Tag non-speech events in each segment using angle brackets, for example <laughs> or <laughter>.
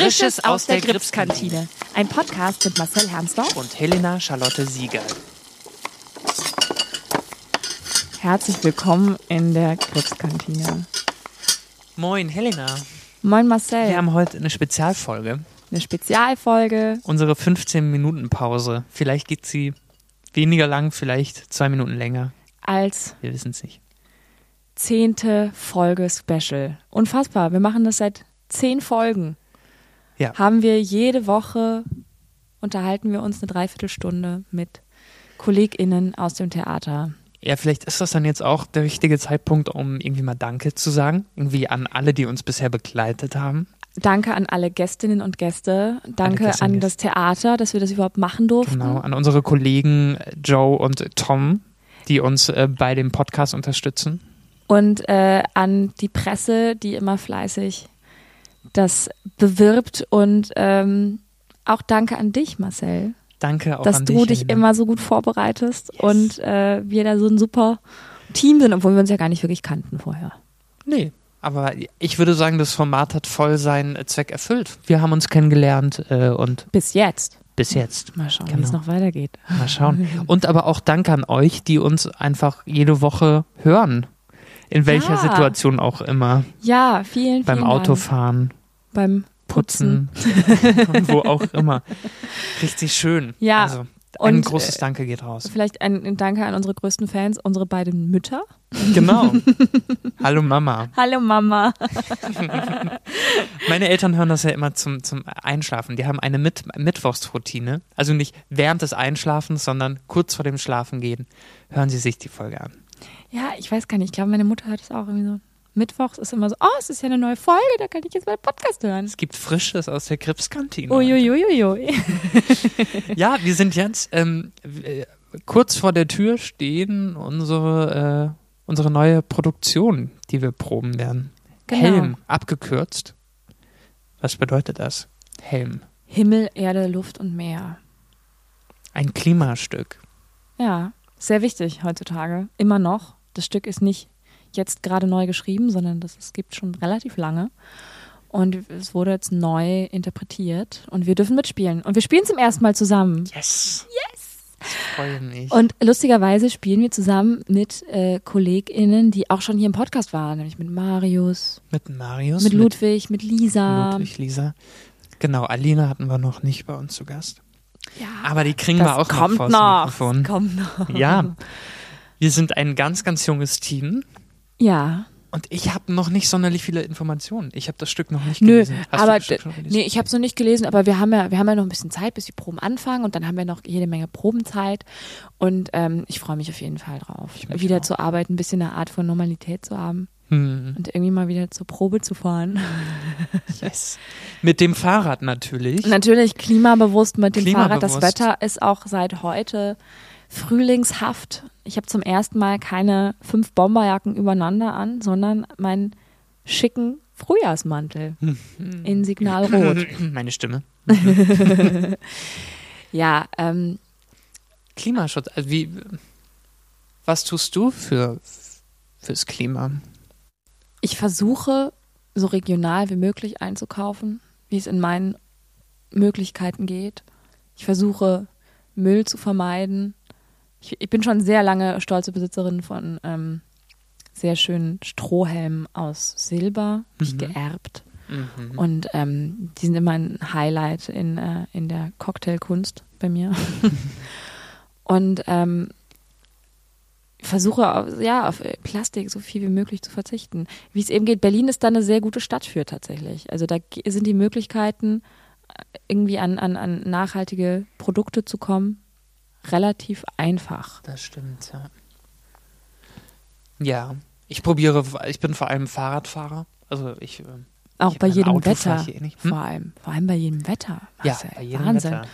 Frisches aus der Gripskantine. Ein Podcast mit Marcel Hermsdorf und Helena Charlotte Sieger. Herzlich willkommen in der Gripskantine. Moin, Helena. Moin, Marcel. Wir haben heute eine Spezialfolge. Eine Spezialfolge. Unsere 15-Minuten-Pause. Vielleicht geht sie weniger lang, vielleicht zwei Minuten länger. Als. Wir wissen es nicht. Zehnte Folge Special. Unfassbar. Wir machen das seit zehn Folgen. Ja. Haben wir jede Woche unterhalten wir uns eine Dreiviertelstunde mit KollegInnen aus dem Theater. Ja, vielleicht ist das dann jetzt auch der richtige Zeitpunkt, um irgendwie mal Danke zu sagen. Irgendwie an alle, die uns bisher begleitet haben. Danke an alle Gästinnen und Gäste. Danke an das Theater, dass wir das überhaupt machen durften. Genau, an unsere Kollegen Joe und Tom, die uns äh, bei dem Podcast unterstützen. Und äh, an die Presse, die immer fleißig das bewirbt. Und ähm, auch danke an dich, Marcel. Danke auch dass du dich, dich immer so gut vorbereitest Yes. und äh, wir da so ein super Team sind, obwohl wir uns ja gar nicht wirklich kannten vorher. Nee, aber ich würde sagen, das Format hat voll seinen Zweck erfüllt. Wir haben uns kennengelernt äh, und Bis jetzt. bis jetzt. Mal schauen, wie Genau. es noch weitergeht. Mal schauen. Und aber auch Danke an euch, die uns einfach jede Woche hören. In welcher Ja. Situation auch immer. Ja, vielen, vielen Beim Dank. Autofahren, beim Putzen. Putzen, <laughs> wo auch immer. <laughs> Richtig schön. Ja, Also, ein und, großes äh, Danke geht raus. Vielleicht ein, ein Danke an unsere größten Fans, unsere beiden Mütter. Genau. <laughs> Hallo Mama. Hallo Mama. Meine Eltern hören das ja immer zum, zum Einschlafen. Die haben eine Mit Mittwochsroutine. Also nicht während des Einschlafens, sondern kurz vor dem Schlafengehen hören sie sich die Folge an. Ja, ich weiß gar nicht. Ich glaube, meine Mutter hört es auch irgendwie so. Mittwochs ist immer so, oh, es ist ja eine neue Folge, da kann ich jetzt mal Podcast hören. Es gibt Frisches aus der Gripskantine. Uiuiuiui. <laughs> Ja, wir sind jetzt ähm, äh, kurz vor der Tür stehen unsere, äh, unsere neue Produktion, die wir proben werden. Genau. Helm, abgekürzt. Was bedeutet das? Helm. Himmel, Erde, Luft und Meer. Ein Klimastück. Ja, sehr wichtig heutzutage. Immer noch. Das Stück ist nicht jetzt gerade neu geschrieben, sondern das es gibt schon relativ lange. Und es wurde jetzt neu interpretiert und wir dürfen mitspielen. Und wir spielen zum ersten Mal zusammen. Yes. Yes. Ich freue mich. Und lustigerweise spielen wir zusammen mit äh, KollegInnen, die auch schon hier im Podcast waren, nämlich mit Marius, mit Marius, mit Ludwig, mit Lisa. Ludwig, Lisa. Genau, Alina hatten wir noch nicht bei uns zu Gast. Ja, Aber die kriegen wir auch kommt noch noch. Kommt noch. Ja, wir sind ein ganz, ganz junges Team. Ja. Und ich habe noch nicht sonderlich viele Informationen. Ich habe das Stück noch nicht Nö, gelesen. Hast aber nee, ich habe es noch nicht gelesen, aber wir haben ja, wir haben ja noch ein bisschen Zeit, bis die Proben anfangen und dann haben wir noch jede Menge Probenzeit und ähm, ich freue mich auf jeden Fall drauf, wieder auch. zu arbeiten, ein bisschen eine Art von Normalität zu haben Hm, und irgendwie mal wieder zur Probe zu fahren. <laughs> yes. Mit dem Fahrrad natürlich. Natürlich klimabewusst mit dem Fahrrad. Das Klimabewusst. Wetter ist auch seit heute frühlingshaft. Ich habe zum ersten Mal keine fünf Bomberjacken übereinander an, sondern meinen schicken Frühjahrsmantel in Signalrot. <laughs> Meine Stimme. <laughs> Ja, ähm, Klimaschutz. Also wie, was tust du für fürs Klima? ich versuche so regional wie möglich einzukaufen, wie es in meinen Möglichkeiten geht. Ich versuche Müll zu vermeiden. Ich, ich bin schon sehr lange stolze Besitzerin von ähm, sehr schönen Strohhelmen aus Silber, hab ich Mhm. geerbt. Mhm. Und ähm, die sind immer ein Highlight in, äh, in der Cocktailkunst bei mir. <laughs> und ähm, versuche auf, ja, auf Plastik so viel wie möglich zu verzichten. Wie es eben geht, Berlin ist da eine sehr gute Stadt für tatsächlich. Also da sind die Möglichkeiten, äh, irgendwie an, an, an nachhaltige Produkte zu kommen, relativ einfach. Das stimmt, ja. Ja, ich probiere, ich bin vor allem Fahrradfahrer. Also ich. ähm, Auch ich- bei jedem Auto Wetter. eh. Hm? Vor allem. Vor allem bei jedem Wetter. Ja, Marcel. bei jedem Wahnsinn. Wetter.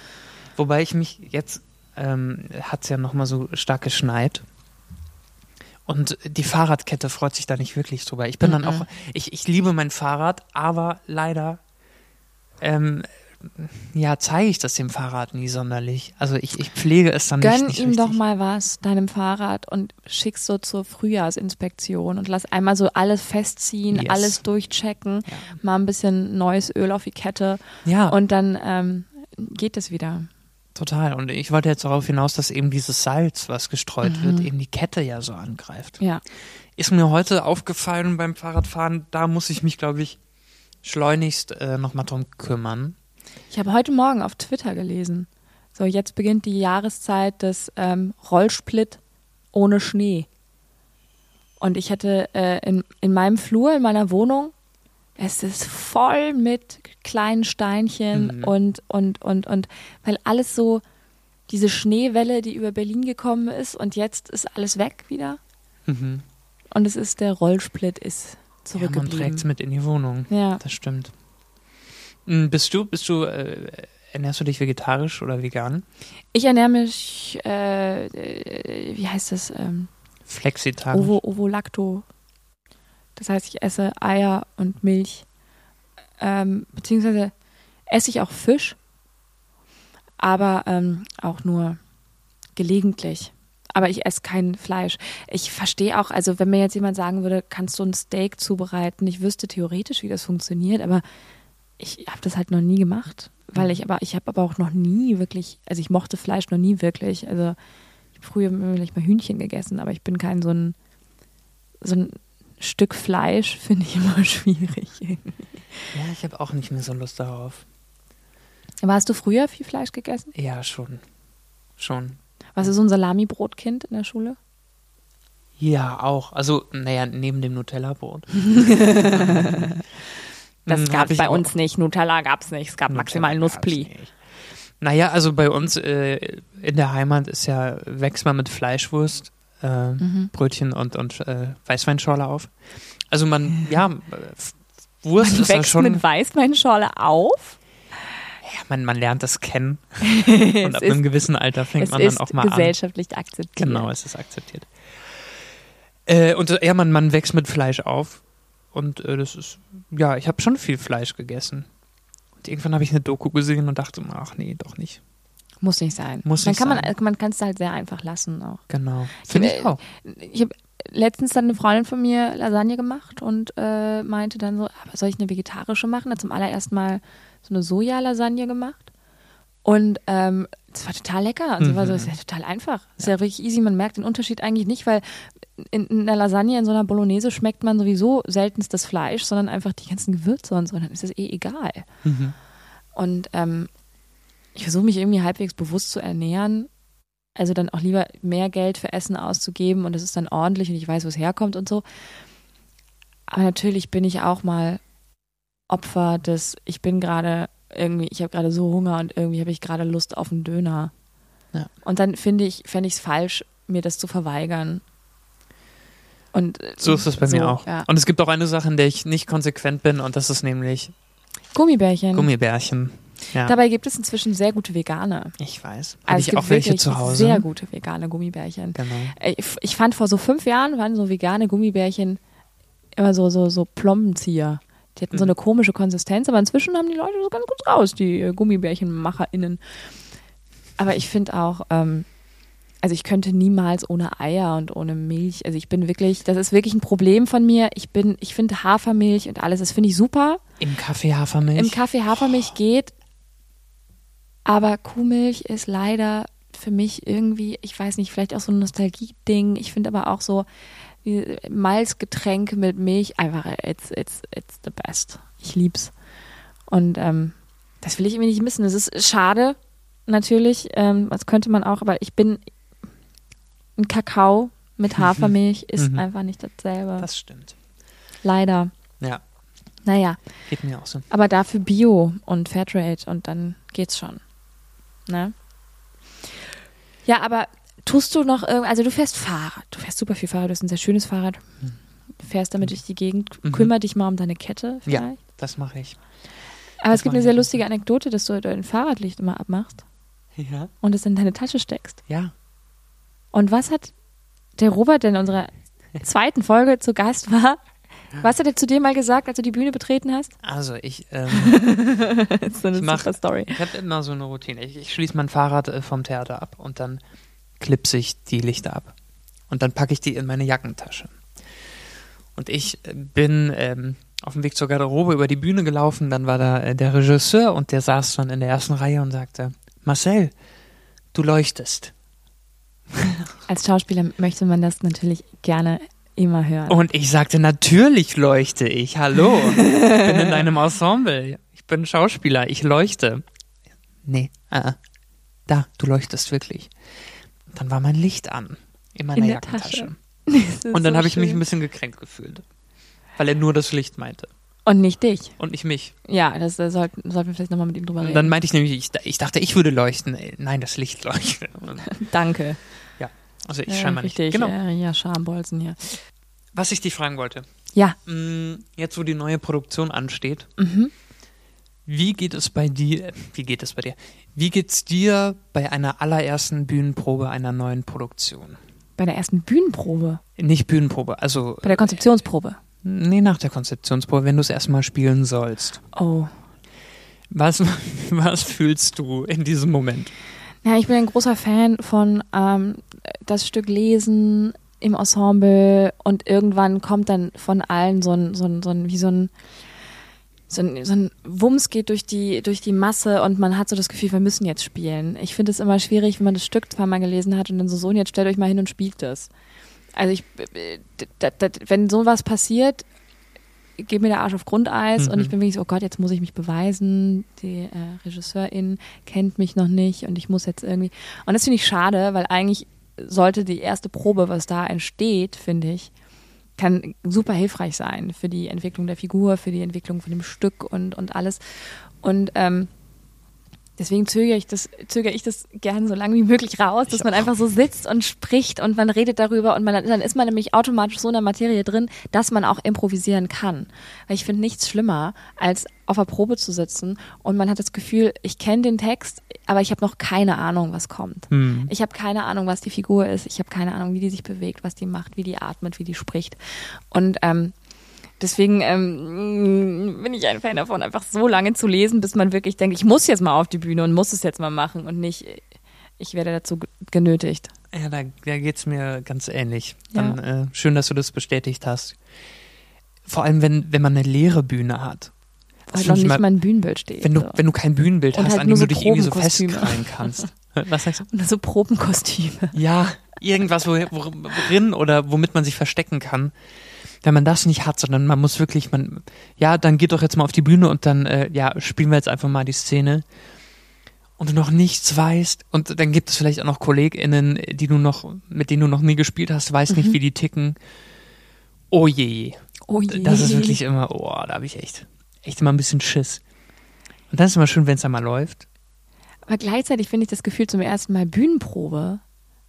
Wobei ich mich jetzt ähm, hat es ja nochmal so stark geschneit. Und die Fahrradkette freut sich da nicht wirklich drüber. Ich bin dann Mhm. auch, ich, ich liebe mein Fahrrad, aber leider ähm, ja, zeige ich das dem Fahrrad nie sonderlich. Also ich, ich pflege es dann Gönn nicht, nicht ihm richtig. doch mal was, deinem Fahrrad, und schick's so zur Frühjahrsinspektion und lass einmal so alles festziehen, Yes. alles durchchecken, Ja. mal ein bisschen neues Öl auf die Kette Ja, und dann ähm, geht es wieder. total. Und ich wollte jetzt darauf hinaus, dass eben dieses Salz, was gestreut wird, eben die Kette ja so angreift. Ja. Ist mir heute aufgefallen beim Fahrradfahren, da muss ich mich, glaube ich, schleunigst äh, nochmal drum kümmern. Ich habe heute Morgen auf Twitter gelesen. So, jetzt beginnt die Jahreszeit des ähm, Rollsplit ohne Schnee. Und ich hatte äh, in, in meinem Flur, in meiner Wohnung, es ist voll mit kleinen Steinchen Mhm. und, und, und, und, weil alles so, diese Schneewelle, die über Berlin gekommen ist und jetzt ist alles weg wieder. Mhm. Und es ist der Rollsplit ist Ja, man zurückgeblieben. trägt es mit in die Wohnung. Ja. Das stimmt. Hm, Bist du, bist du, äh, ernährst du dich vegetarisch oder vegan? Ich ernähre mich, äh, äh, wie heißt das? Ähm, Flexitarisch. Ovo, Ovolacto. Das heißt, ich esse Eier und Milch. Ähm, beziehungsweise esse ich auch Fisch, aber ähm, auch nur gelegentlich. Aber ich esse kein Fleisch. Ich verstehe auch, also wenn mir jetzt jemand sagen würde, kannst du ein Steak zubereiten, ich wüsste theoretisch, wie das funktioniert, aber ich habe das halt noch nie gemacht, weil ich aber ich habe aber auch noch nie wirklich, also ich mochte Fleisch noch nie wirklich. Also ich habe früher vielleicht mal Hühnchen gegessen, aber ich bin kein so ein so ein Stück Fleisch finde ich immer <laughs> schwierig. Ja, ich habe auch nicht mehr so Lust darauf. Aber hast du früher viel Fleisch gegessen? Ja, schon. Schon. Warst du so ein Salami-Brotkind in der Schule? Ja, auch. Also, naja, neben dem Nutella-Brot. <laughs> Das Hm, gab es bei uns nicht. Nutella gab es nicht. Es gab Nutella maximal Nusspli. Naja, also bei uns äh, in der Heimat ist ja, wächst man mit Fleischwurst, äh, Mhm. Brötchen und, und äh, Weißweinschorle auf. Also man, ja, Wurst ist ja Wächst schon, mit Weißweinschorle auf? ja, man, man lernt das kennen es <laughs> und ab ist, einem gewissen Alter fängt es man dann ist auch mal an. gesellschaftlich akzeptiert. Genau, es ist akzeptiert. Äh, und äh, ja, man, man wächst mit Fleisch auf. Und äh, das ist, ja, ich habe schon viel Fleisch gegessen. Und irgendwann habe ich eine Doku gesehen und dachte, ach nee, doch nicht. Muss nicht sein. Muss Dann nicht kann sein. man, man kann es halt sehr einfach lassen auch. Genau. Finde ich äh, auch. Ich habe letztens dann eine Freundin von mir Lasagne gemacht und äh, meinte dann so, aber soll ich eine vegetarische machen? Hat zum allerersten Mal so eine Sojalasagne gemacht. Und ähm, das war total lecker. Und sie war so, Mhm. das ist ja total einfach. Das ist ja wirklich easy. Man merkt den Unterschied eigentlich nicht, weil in, in einer Lasagne, in so einer Bolognese schmeckt man sowieso seltenst das Fleisch, sondern einfach die ganzen Gewürze und so. Dann ist es eh egal. Mhm. Und ähm, ich versuche mich irgendwie halbwegs bewusst zu ernähren. Also dann auch lieber mehr Geld für Essen auszugeben und es ist dann ordentlich und ich weiß, wo es herkommt und so. Aber natürlich bin ich auch mal Opfer des, ich bin gerade irgendwie, ich habe gerade so Hunger und irgendwie habe ich gerade Lust auf einen Döner. Ja. Und dann finde ich, fände ich es falsch, mir das zu verweigern. Und äh, So ist es bei so, mir auch. Ja. Und es gibt auch eine Sache, in der ich nicht konsequent bin, und das ist nämlich Gummibärchen. Gummibärchen. Ja, Dabei gibt es inzwischen sehr gute vegane. ich weiß. Habe Also es ich gibt auch welche wirklich zu Hause. Sehr gute vegane Gummibärchen. Genau. Ich, ich fand vor so fünf Jahren waren so vegane Gummibärchen immer so, so, so Plombenzieher. Die hatten so Mhm. eine komische Konsistenz, aber inzwischen haben die Leute das ganz gut raus, die äh, GummibärchenmacherInnen. Aber ich finde auch, ähm, also ich könnte niemals ohne Eier und ohne Milch, also ich bin wirklich, das ist wirklich ein Problem von mir. Ich bin, ich finde Hafermilch und alles, das finde ich super. Im Kaffee Hafermilch. Im Kaffee Hafermilch geht, aber Kuhmilch ist leider für mich irgendwie, ich weiß nicht, vielleicht auch so ein Nostalgie-Ding. Ich finde aber auch so wie Malzgetränke mit Milch einfach, it's, it's, it's the best. Ich lieb's. Und ähm, das will ich irgendwie nicht missen. Es ist schade, natürlich. Ähm, das könnte man auch, aber ich bin ein Kakao mit <laughs> Hafermilch ist Mhm. einfach nicht dasselbe. das stimmt. Leider. Ja, Naja. geht mir auch so. Aber dafür Bio und Fairtrade und dann geht's schon. Ne? Ja, aber tust du noch irgend, also du fährst Fahrrad, du fährst super viel Fahrrad, du hast ein sehr schönes Fahrrad. Du fährst damit durch die Gegend, Mhm. kümmer dich mal um deine Kette vielleicht. Ja. Das mache ich. aber es das gibt mach eine sehr ich. lustige Anekdote, dass du dein Fahrradlicht immer abmachst Ja. und es in deine Tasche steckst. Ja. Und was hat der Robert, der in unserer <laughs> zweiten Folge zu Gast war, Was hat er zu dir mal gesagt, als du die Bühne betreten hast? Also ich, ähm, <laughs> so eine Ich mach- Story. ich habe immer so eine Routine. Ich, ich schließe mein Fahrrad äh, vom Theater ab und dann klipse ich die Lichter ab. Und dann packe ich die in meine Jackentasche. Und ich äh, bin ähm, auf dem Weg zur Garderobe über die Bühne gelaufen. Dann war da äh, der Regisseur und der saß dann in der ersten Reihe und sagte, Marcel, du leuchtest. <laughs> Als Schauspieler möchte man das natürlich gerne immer hören. Und ich sagte, natürlich leuchte ich. Hallo, ich bin in einem Ensemble. Ich bin Schauspieler, ich leuchte. Nee, äh, da, du leuchtest wirklich. Dann war mein Licht an in meiner In Jackentasche. <laughs> Das Und dann so habe ich mich ein bisschen gekränkt gefühlt. Weil er nur das Licht meinte. Und nicht dich. Und nicht mich. Ja, das äh, sollten, sollten wir vielleicht nochmal mit ihm drüber Und reden. dann meinte ich nämlich, ich, ich dachte, ich würde leuchten. Nein, das Licht leuchtet. Und- <laughs> Danke. Also ich Ja, scheinbar nicht. richtig. Genau. Äh, ja, Schambolzen hier. Was ich dich fragen wollte. Ja. Mm, Jetzt, wo die neue Produktion ansteht, Mhm. Wie geht es bei dir, wie geht es bei dir? Wie geht's dir bei einer allerersten Bühnenprobe einer neuen Produktion? Bei der ersten Bühnenprobe, Nicht Bühnenprobe, also bei der Konzeptionsprobe. nee, nach der Konzeptionsprobe, wenn du es erstmal spielen sollst. Oh. Was, <laughs> was fühlst du in diesem Moment? Ja, ich bin ein großer Fan von ähm, das Stück lesen im Ensemble und irgendwann kommt dann von allen so ein, so ein, so ein wie so ein, so ein, so ein Wumms geht durch die, durch die Masse und man hat so das Gefühl, wir müssen jetzt spielen. Ich finde es immer schwierig, wenn man das Stück zweimal gelesen hat und dann so, so, und jetzt stellt euch mal hin und spielt das. Also ich, äh, d- d- d- wenn sowas passiert, geht mir der Arsch auf Grundeis Mhm. und ich bin wirklich so, oh Gott, jetzt muss ich mich beweisen. Die äh, Regisseurin kennt mich noch nicht und ich muss jetzt irgendwie. Und das finde ich schade, weil eigentlich sollte die erste Probe, was da entsteht, finde ich, kann super hilfreich sein für die Entwicklung der Figur, für die Entwicklung von dem Stück und, und alles. Und ähm, deswegen zögere ich das, zögere ich das gerne so lange wie möglich raus, dass man einfach so sitzt und spricht und man redet darüber und man, dann ist man nämlich automatisch so in der Materie drin, dass man auch improvisieren kann. Weil ich finde nichts schlimmer, als auf der Probe zu sitzen und man hat das Gefühl, ich kenne den Text, aber ich habe noch keine Ahnung, was kommt. Hm. Ich habe keine Ahnung, was die Figur ist. Ich habe keine Ahnung, wie die sich bewegt, was die macht, wie die atmet, wie die spricht. Und ähm, deswegen ähm, bin ich ein Fan davon, einfach so lange zu lesen, bis man wirklich denkt, ich muss jetzt mal auf die Bühne und muss es jetzt mal machen und nicht, ich werde dazu ge- genötigt. Ja, da, da geht's mir ganz ähnlich. Ja. Dann äh, schön, dass du das bestätigt hast. Vor allem, wenn, wenn man eine leere Bühne hat. Weil noch ich nicht immer- mal ein Bühnenbild steht. Wenn du, so. wenn du kein Bühnenbild Und hast, halt an dem so du dich irgendwie so festkrallen kannst. <laughs> Was sagst du? Und so Probenkostüme. Ja, irgendwas, wo, worin oder womit man sich verstecken kann. Wenn man das nicht hat, sondern man muss wirklich, man, ja, dann geht doch jetzt mal auf die Bühne und dann, äh, ja, spielen wir jetzt einfach mal die Szene. Und du noch nichts weißt und dann gibt es vielleicht auch noch KollegInnen, die du noch, mit denen du noch nie gespielt hast, weißt nicht, wie die ticken. Oh je. Oh je. Das ist wirklich immer, oh, da habe ich echt, echt immer ein bisschen Schiss. Und dann ist es immer schön, wenn es einmal läuft. Aber gleichzeitig finde ich das Gefühl zum ersten Mal Bühnenprobe,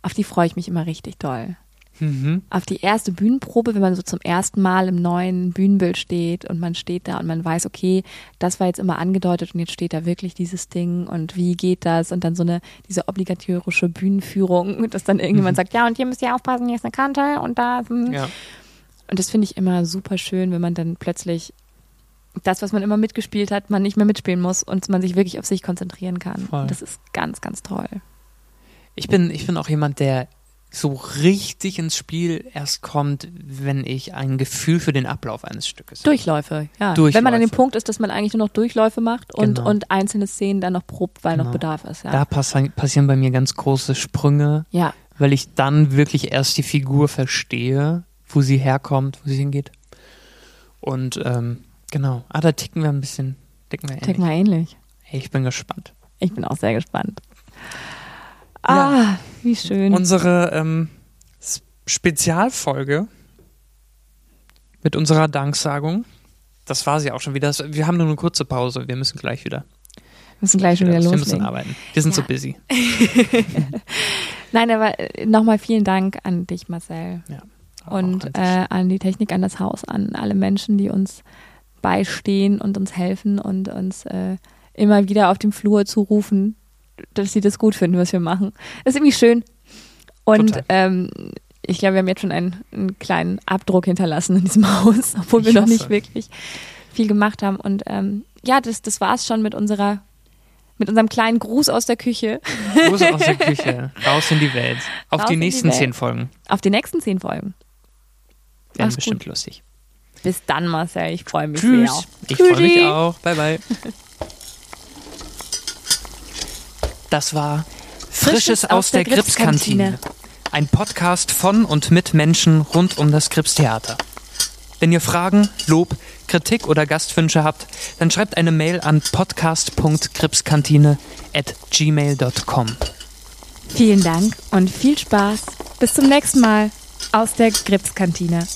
auf die freue ich mich immer richtig doll. Mhm. auf die erste Bühnenprobe, wenn man so zum ersten Mal im neuen Bühnenbild steht und man steht da und man weiß, okay, das war jetzt immer angedeutet und jetzt steht da wirklich dieses Ding und wie geht das und dann so eine, diese obligatorische Bühnenführung, <laughs> dass dann irgendjemand sagt, ja und hier müsst ihr aufpassen, hier ist eine Kante und da, hm. Ja. und das finde ich immer super schön, wenn man dann plötzlich das, was man immer mitgespielt hat, man nicht mehr mitspielen muss und man sich wirklich auf sich konzentrieren kann. Voll. Das ist ganz, ganz toll. Ich bin, ich bin auch jemand, der so richtig ins Spiel erst kommt, wenn ich ein Gefühl für den Ablauf eines Stückes habe. Durchläufe, ja. Durchläufe. Wenn man an dem Punkt ist, dass man eigentlich nur noch Durchläufe macht und, Genau. und einzelne Szenen dann noch probt, weil noch Genau. Bedarf ist, ja. Da passi passieren bei mir ganz große Sprünge, ja. weil ich dann wirklich erst die Figur verstehe, wo sie herkommt, wo sie hingeht. Und ähm, genau, ah, da ticken wir ein bisschen, ticken wir ähnlich. Tick mal ähnlich. Hey, ich bin gespannt. Ich bin auch sehr gespannt. Wie schön. Unsere ähm, Spezialfolge mit unserer Danksagung, das war sie auch schon wieder. Wir haben nur eine kurze Pause, wir müssen gleich wieder. wir müssen gleich schon wieder wir müssen loslegen. arbeiten. Wir sind Ja. so busy. <laughs> Nein, aber äh, nochmal vielen Dank an dich, Marcel. Ja, Und an dich. äh, an die Technik, an das Haus, an alle Menschen, die uns beistehen und uns helfen und uns äh, immer wieder auf dem Flur zurufen, dass sie das gut finden, was wir machen. Das ist irgendwie schön. Und ähm, ich glaube, wir haben jetzt schon einen, einen, kleinen Abdruck hinterlassen in diesem <laughs> Haus, obwohl wir Ich noch hoffe. nicht wirklich viel gemacht haben. Und ähm, ja, das, das war es schon mit unserer, mit unserem kleinen Gruß aus der Küche. Gruß aus der <laughs> Küche, raus in die Welt. Auf Raus die die nächsten Welt. zehn Folgen. Auf die nächsten zehn Folgen. Werden bestimmt gut. lustig. Bis dann, Marcel. Ich freue mich Tschüss. sehr. Ich freue mich auch. Bye, bye. <laughs> Das war Frisches aus der Gripskantine. Ein Podcast von und mit Menschen rund um das Gripstheater. Wenn ihr Fragen, Lob, Kritik oder Gastwünsche habt, dann schreibt eine Mail an podcast.gripskantine at gmail.com. Vielen Dank und viel Spaß. Bis zum nächsten Mal aus der Gripskantine.